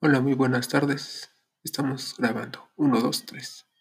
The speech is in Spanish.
Hola, muy buenas tardes. Estamos grabando. Uno, dos, tres.